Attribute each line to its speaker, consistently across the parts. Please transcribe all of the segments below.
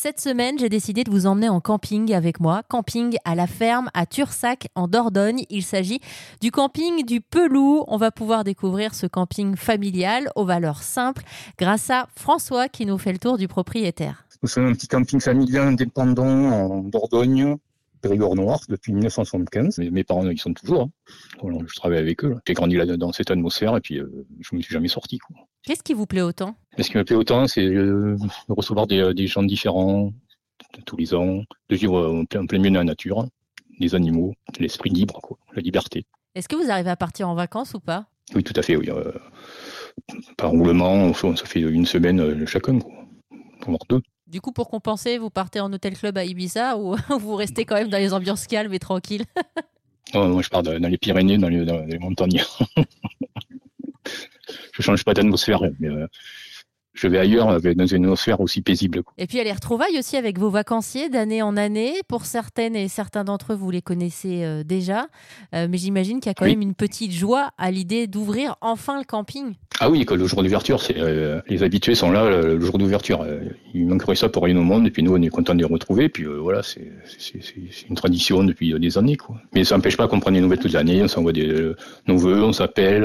Speaker 1: Cette semaine, j'ai décidé de vous emmener en camping avec moi. Camping à la ferme à Tursac en Dordogne. Il s'agit du camping du Pelou. On va pouvoir découvrir ce camping familial aux valeurs simples grâce à François qui nous fait le tour du propriétaire.
Speaker 2: C'est un petit camping familial indépendant en Dordogne, Périgord Noir, depuis 1975. Mes, mes parents, ils sont toujours. hein. Voilà, je travaille avec eux. J'ai grandi là dans cette atmosphère et puis euh, je me suis jamais sorti.
Speaker 1: Qu'est-ce qui vous plaît autant?
Speaker 2: Ce qui me plaît autant, c'est euh, de recevoir des, euh, des gens différents tous les ans, de vivre en plein, plein milieu de la nature, des animaux, l'esprit libre, quoi, la liberté.
Speaker 1: Est-ce que vous arrivez à partir en vacances ou pas?
Speaker 2: Oui, tout à fait. Oui. euh, par roulement, on ça fait une semaine euh, chacun, quoi. voire deux.
Speaker 1: Du coup, pour compenser, vous partez en hôtel club à Ibiza ou vous restez quand même dans les ambiances calmes et tranquilles?
Speaker 2: Ah, moi, je pars dans les Pyrénées, dans les, dans les montagnes. je change pas d'atmosphère, mais euh, je vais ailleurs dans une atmosphère aussi paisible.
Speaker 1: Et puis, il y a les retrouvailles aussi avec vos vacanciers d'année en année. Pour certaines et certains d'entre eux, vous les connaissez euh, déjà. Euh, mais j'imagine qu'il y a quand
Speaker 2: Oui.
Speaker 1: même une petite joie à l'idée d'ouvrir enfin le camping.
Speaker 2: Ah oui, que le jour d'ouverture, euh, les habitués sont là le jour d'ouverture. Euh, il manquerait ça pour rien au monde, et puis nous, on est content de les retrouver. Puis euh, voilà, c'est une tradition depuis des années, quoi. Mais ça n'empêche pas qu'on prenne des nouvelles toutes les années. On s'envoie des euh, nos on s'appelle.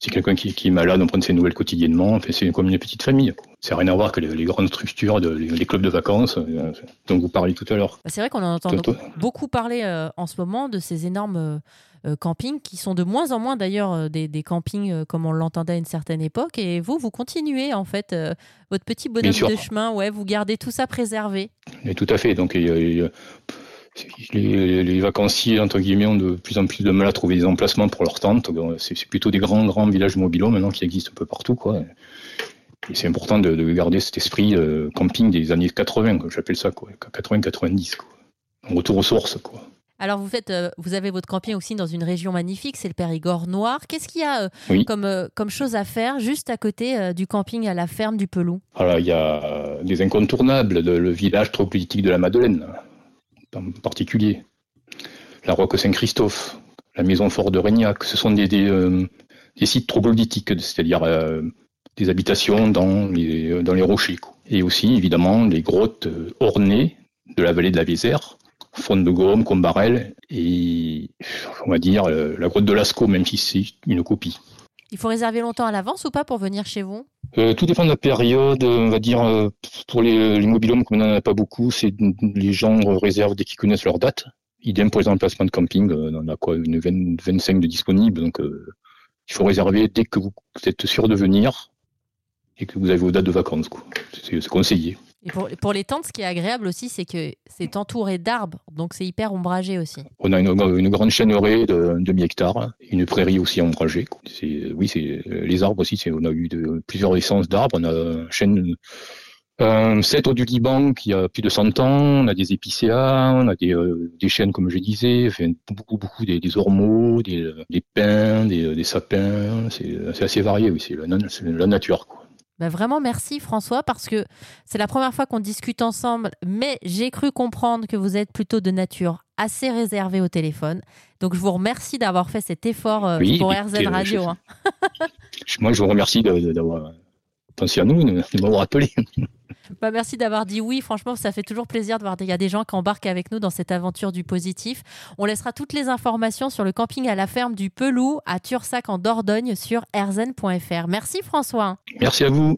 Speaker 2: C'est quelqu'un qui, qui est malade, on prend ses nouvelles quotidiennement. Enfin, c'est comme une petite famille. quoi. C'est rien à voir que les, les grandes structures, de, les, les clubs de vacances euh, dont vous parliez tout à l'heure.
Speaker 1: Bah, C'est vrai qu'on en entend
Speaker 2: Toto.
Speaker 1: beaucoup parler euh, en ce moment de ces énormes euh, campings qui sont de moins en moins d'ailleurs des, des campings comme on l'entendait à une certaine époque. Et vous, vous continuez en fait votre petit bonhomme de chemin. Ouais, vous gardez tout ça préservé.
Speaker 2: Et tout à fait. Donc, y a- les, les vacanciers, entre guillemets, ont de plus en plus de mal à trouver des emplacements pour leurs tentes. C'est plutôt des grands, grands villages mobilos maintenant qui existent un peu partout. Quoi. Et c'est important de, de garder cet esprit euh, camping des années 80, quoi, j'appelle ça, quoi, 80-90. quoi. Un Retour aux sources. Quoi.
Speaker 1: Alors vous faites, euh, vous avez votre camping aussi dans une région magnifique, c'est le Périgord noir. Qu'est-ce qu'il y a euh,
Speaker 2: Oui.
Speaker 1: comme euh, comme chose à faire juste à côté du camping à la ferme du Pelou?
Speaker 2: Alors, il y a des incontournables, le, le village troglodytique de la Madeleine, en particulier. La Roque Saint-Christophe, la maison fort de Régnac. Ce sont des, euh, sites troglodytiques, c'est-à-dire euh, des habitations dans les, les rochers. Et aussi, évidemment, les grottes euh, ornées de la vallée de la Vézère, Fonte de Gaume, Combarel, et on va dire euh, la grotte de Lascaux, même si c'est une copie.
Speaker 1: Il faut réserver longtemps à l'avance ou pas pour venir chez vous?
Speaker 2: Euh, tout dépend de la période. On va dire euh, pour les, les mobilhomes, comme on n'en a pas beaucoup, c'est les gens réservent dès qu'ils connaissent leur date. Idem pour les emplacements de camping, euh, on en a quoi une 20 25 de disponibles, donc euh, il faut réserver dès que vous êtes sûr de venir et que vous avez vos dates de vacances. c'est conseillé.
Speaker 1: Pour, les tentes, ce qui est agréable aussi, c'est que c'est entouré d'arbres, donc c'est hyper ombragé aussi.
Speaker 2: On a une, une grande chaîneraie de demi-hectare, une prairie aussi ombragée. Oui, c'est les arbres aussi. On a eu plusieurs essences d'arbres. On a chêne, un cèdre du Liban qui a plus de 100 ans. On a des épicéas, on a des, euh, chênes, comme je disais, beaucoup, beaucoup des, ormeaux, des, pins, des, sapins. C'est assez varié. Oui, c'est la, la nature. Quoi.
Speaker 1: Bah, vraiment merci François parce que c'est la première fois qu'on discute ensemble, mais j'ai cru comprendre que vous êtes plutôt de nature assez réservée au téléphone. Donc je vous remercie d'avoir fait cet effort euh,
Speaker 2: Oui,
Speaker 1: pour RZN
Speaker 2: euh,
Speaker 1: Radio. hein.
Speaker 2: Moi, je vous remercie d'avoir pensé à nous, de m'avoir appelé.
Speaker 1: Bah, merci d'avoir dit oui. Franchement, ça fait toujours plaisir de voir qu'il y a des gens qui embarquent avec nous dans cette aventure du positif. On laissera toutes les informations sur le camping à la ferme du Pelou à Tursac en Dordogne sur rzn.fr. Merci François.
Speaker 2: Merci à vous.